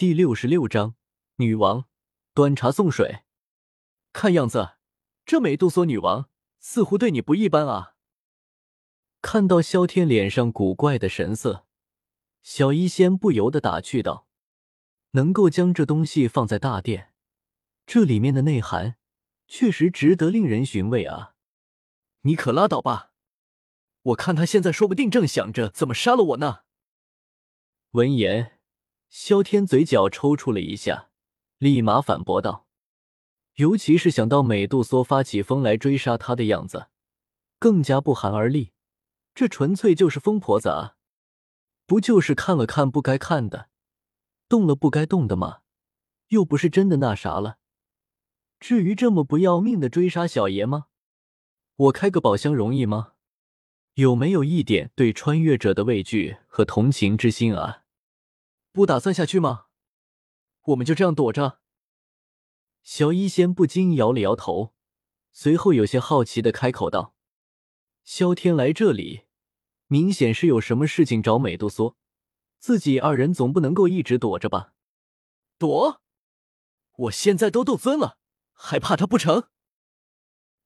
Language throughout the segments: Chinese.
第六十六章女王端茶送水。看样子，这美杜莎女王似乎对你不一般啊！看到萧天脸上古怪的神色，小医仙不由得打趣道：“能够将这东西放在大殿，这里面的内涵确实值得令人寻味啊！”你可拉倒吧，我看他现在说不定正想着怎么杀了我呢。闻言。萧天嘴角抽搐了一下，立马反驳道：“尤其是想到美杜莎发起疯来追杀他的样子，更加不寒而栗。这纯粹就是疯婆子啊！不就是看了看不该看的，动了不该动的吗？又不是真的那啥了，至于这么不要命的追杀小爷吗？我开个宝箱容易吗？有没有一点对穿越者的畏惧和同情之心啊？”不打算下去吗？我们就这样躲着。小医仙不禁摇了摇头，随后有些好奇的开口道：“萧天来这里，明显是有什么事情找美杜莎，自己二人总不能够一直躲着吧？躲？我现在都斗尊了，还怕他不成？”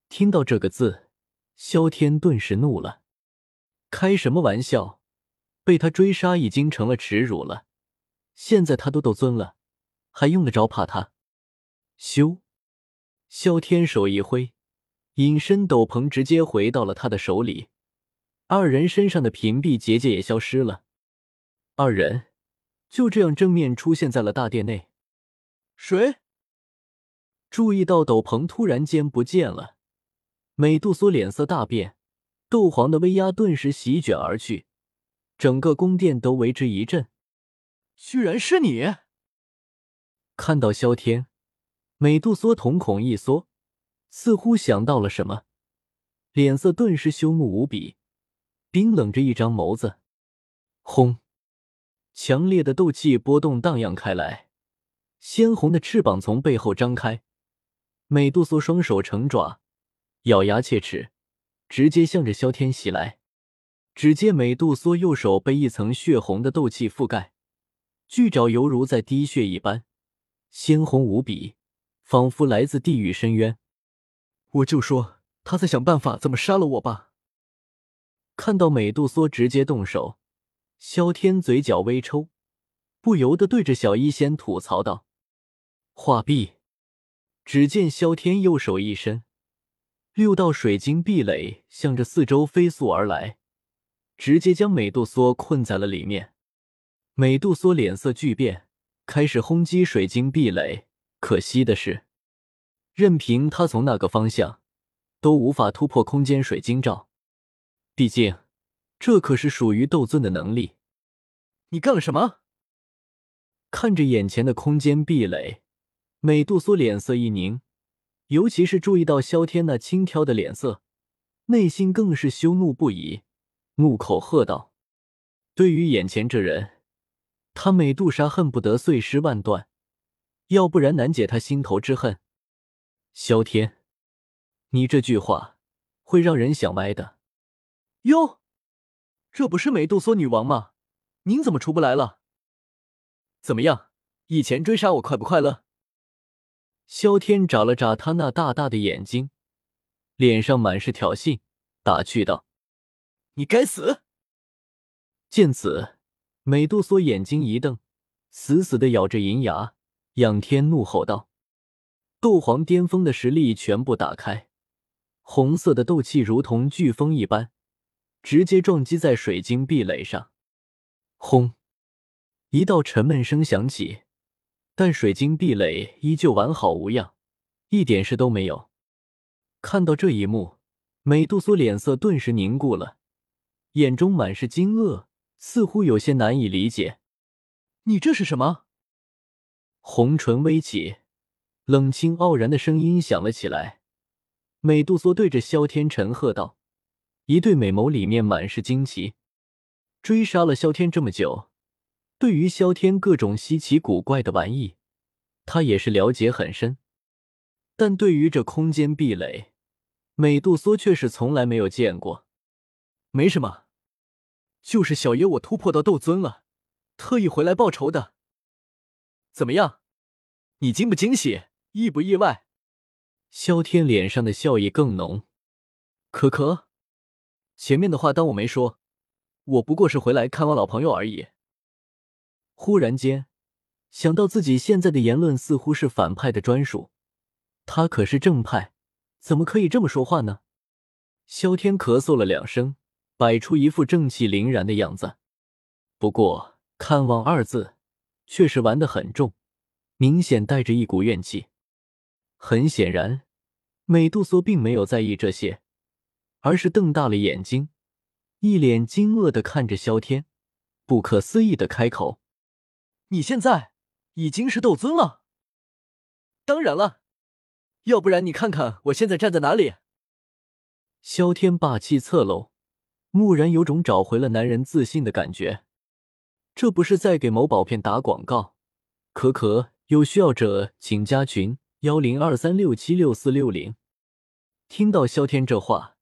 听到这个字，萧天顿时怒了：“开什么玩笑？被他追杀已经成了耻辱了。”现在他都斗尊了，还用得着怕他？咻！萧天手一挥，隐身斗篷直接回到了他的手里，二人身上的屏蔽结界也消失了，二人就这样正面出现在了大殿内。谁？注意到斗篷突然间不见了，美杜莎脸色大变，斗皇的威压顿时席卷而去，整个宫殿都为之一震。居然是你！看到萧天，美杜莎瞳孔一缩，似乎想到了什么，脸色顿时凶怒无比，冰冷着一张眸子。轰！强烈的斗气波动荡漾开来，鲜红的翅膀从背后张开，美杜莎双手成爪，咬牙切齿，直接向着萧天袭来。只见美杜莎右手被一层血红的斗气覆盖。巨爪犹如在滴血一般，鲜红无比，仿佛来自地狱深渊。我就说他在想办法怎么杀了我吧。看到美杜莎直接动手，萧天嘴角微抽，不由得对着小医仙吐槽道：“画壁！”只见萧天右手一伸，六道水晶壁垒向着四周飞速而来，直接将美杜莎困在了里面。美杜莎脸色巨变，开始轰击水晶壁垒。可惜的是，任凭他从那个方向，都无法突破空间水晶罩。毕竟，这可是属于斗尊的能力。你干了什么？看着眼前的空间壁垒，美杜莎脸色一凝，尤其是注意到萧天那轻佻的脸色，内心更是羞怒不已，怒口喝道：“对于眼前这人！”他美杜莎恨不得碎尸万段，要不然难解他心头之恨。萧天，你这句话会让人想歪的。哟，这不是美杜莎女王吗？您怎么出不来了？怎么样，以前追杀我快不快乐？萧天眨了眨他那大大的眼睛，脸上满是挑衅，打趣道：“你该死！”见此。美杜莎眼睛一瞪，死死的咬着银牙，仰天怒吼道：“斗皇巅峰的实力全部打开，红色的斗气如同飓风一般，直接撞击在水晶壁垒上。轰！一道沉闷声响起，但水晶壁垒依旧完好无恙，一点事都没有。看到这一幕，美杜莎脸色顿时凝固了，眼中满是惊愕。似乎有些难以理解，你这是什么？红唇微起，冷清傲然的声音响了起来。美杜莎对着萧天沉喝道，一对美眸里面满是惊奇。追杀了萧天这么久，对于萧天各种稀奇古怪的玩意，他也是了解很深。但对于这空间壁垒，美杜莎却是从来没有见过。没什么。就是小爷我突破到斗尊了，特意回来报仇的。怎么样？你惊不惊喜？意不意外？萧天脸上的笑意更浓。可可，前面的话当我没说，我不过是回来看望老朋友而已。忽然间想到自己现在的言论似乎是反派的专属，他可是正派，怎么可以这么说话呢？萧天咳嗽了两声，摆出一副正气凛然的样子。不过“看望”二字却是玩得很重，明显带着一股怨气。很显然，美杜莎并没有在意这些，而是瞪大了眼睛，一脸惊愕的看着萧天，不可思议的开口：“你现在已经是斗尊了？当然了，要不然你看看我现在站在哪里？”萧天霸气侧漏，蓦然有种找回了男人自信的感觉。这不是在给某宝片打广告？可可，有需要者请加群。幺零二三六七六四六零，听到萧天这话，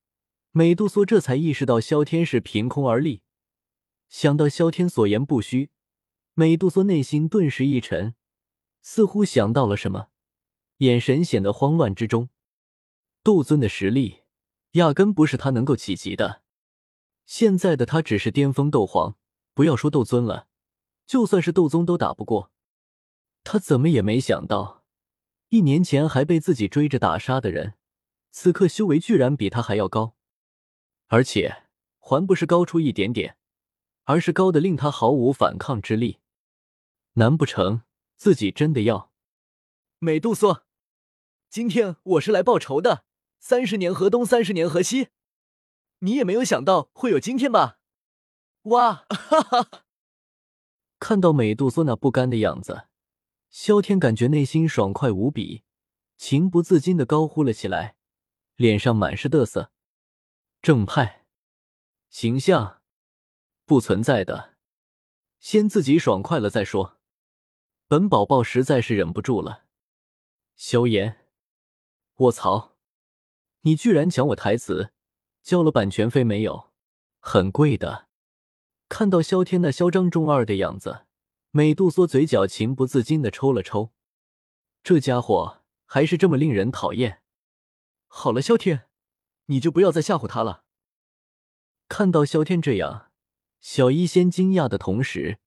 美杜莎这才意识到萧天是凭空而立。想到萧天所言不虚，美杜莎内心顿时一沉，似乎想到了什么，眼神显得慌乱之中。杜尊的实力压根不是他能够企及的，现在的他只是巅峰斗皇，不要说斗尊了，就算是斗宗都打不过。他怎么也没想到。一年前还被自己追着打杀的人，此刻修为居然比他还要高，而且还不是高出一点点，而是高的令他毫无反抗之力。难不成自己真的要？美杜莎，今天我是来报仇的。三十年河东，三十年河西，你也没有想到会有今天吧？哇，哈哈！看到美杜莎那不甘的样子。萧天感觉内心爽快无比，情不自禁的高呼了起来，脸上满是得瑟。正派形象不存在的，先自己爽快了再说。本宝宝实在是忍不住了。萧炎，卧槽！你居然抢我台词，交了版权费没有？很贵的。看到萧天那嚣张中二的样子。美杜莎嘴角情不自禁的抽了抽，这家伙还是这么令人讨厌。好了，萧天，你就不要再吓唬他了。看到萧天这样，小医仙惊讶的同时，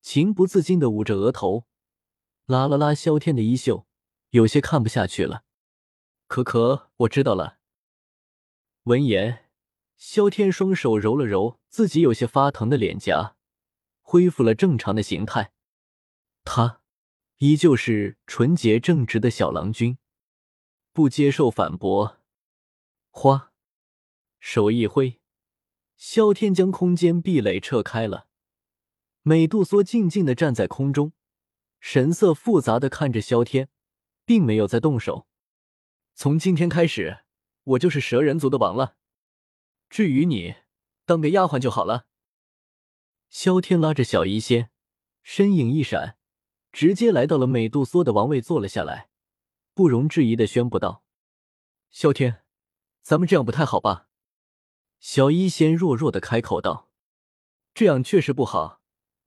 情不自禁的捂着额头，拉了拉萧天的衣袖，有些看不下去了。可可，我知道了。闻言，萧天双手揉了揉自己有些发疼的脸颊。恢复了正常的形态，他依旧是纯洁正直的小郎君，不接受反驳。花手一挥，萧天将空间壁垒撤开了。美杜莎静静的站在空中，神色复杂的看着萧天，并没有再动手。从今天开始，我就是蛇人族的王了。至于你，当个丫鬟就好了。萧天拉着小医仙，身影一闪，直接来到了美杜莎的王位，坐了下来，不容置疑的宣布道：“萧天，咱们这样不太好吧？”小医仙弱弱的开口道：“这样确实不好，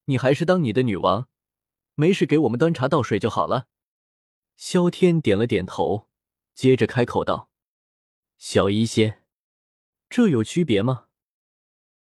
你还是当你的女王，没事给我们端茶倒水就好了。”萧天点了点头，接着开口道：“小医仙，这有区别吗？”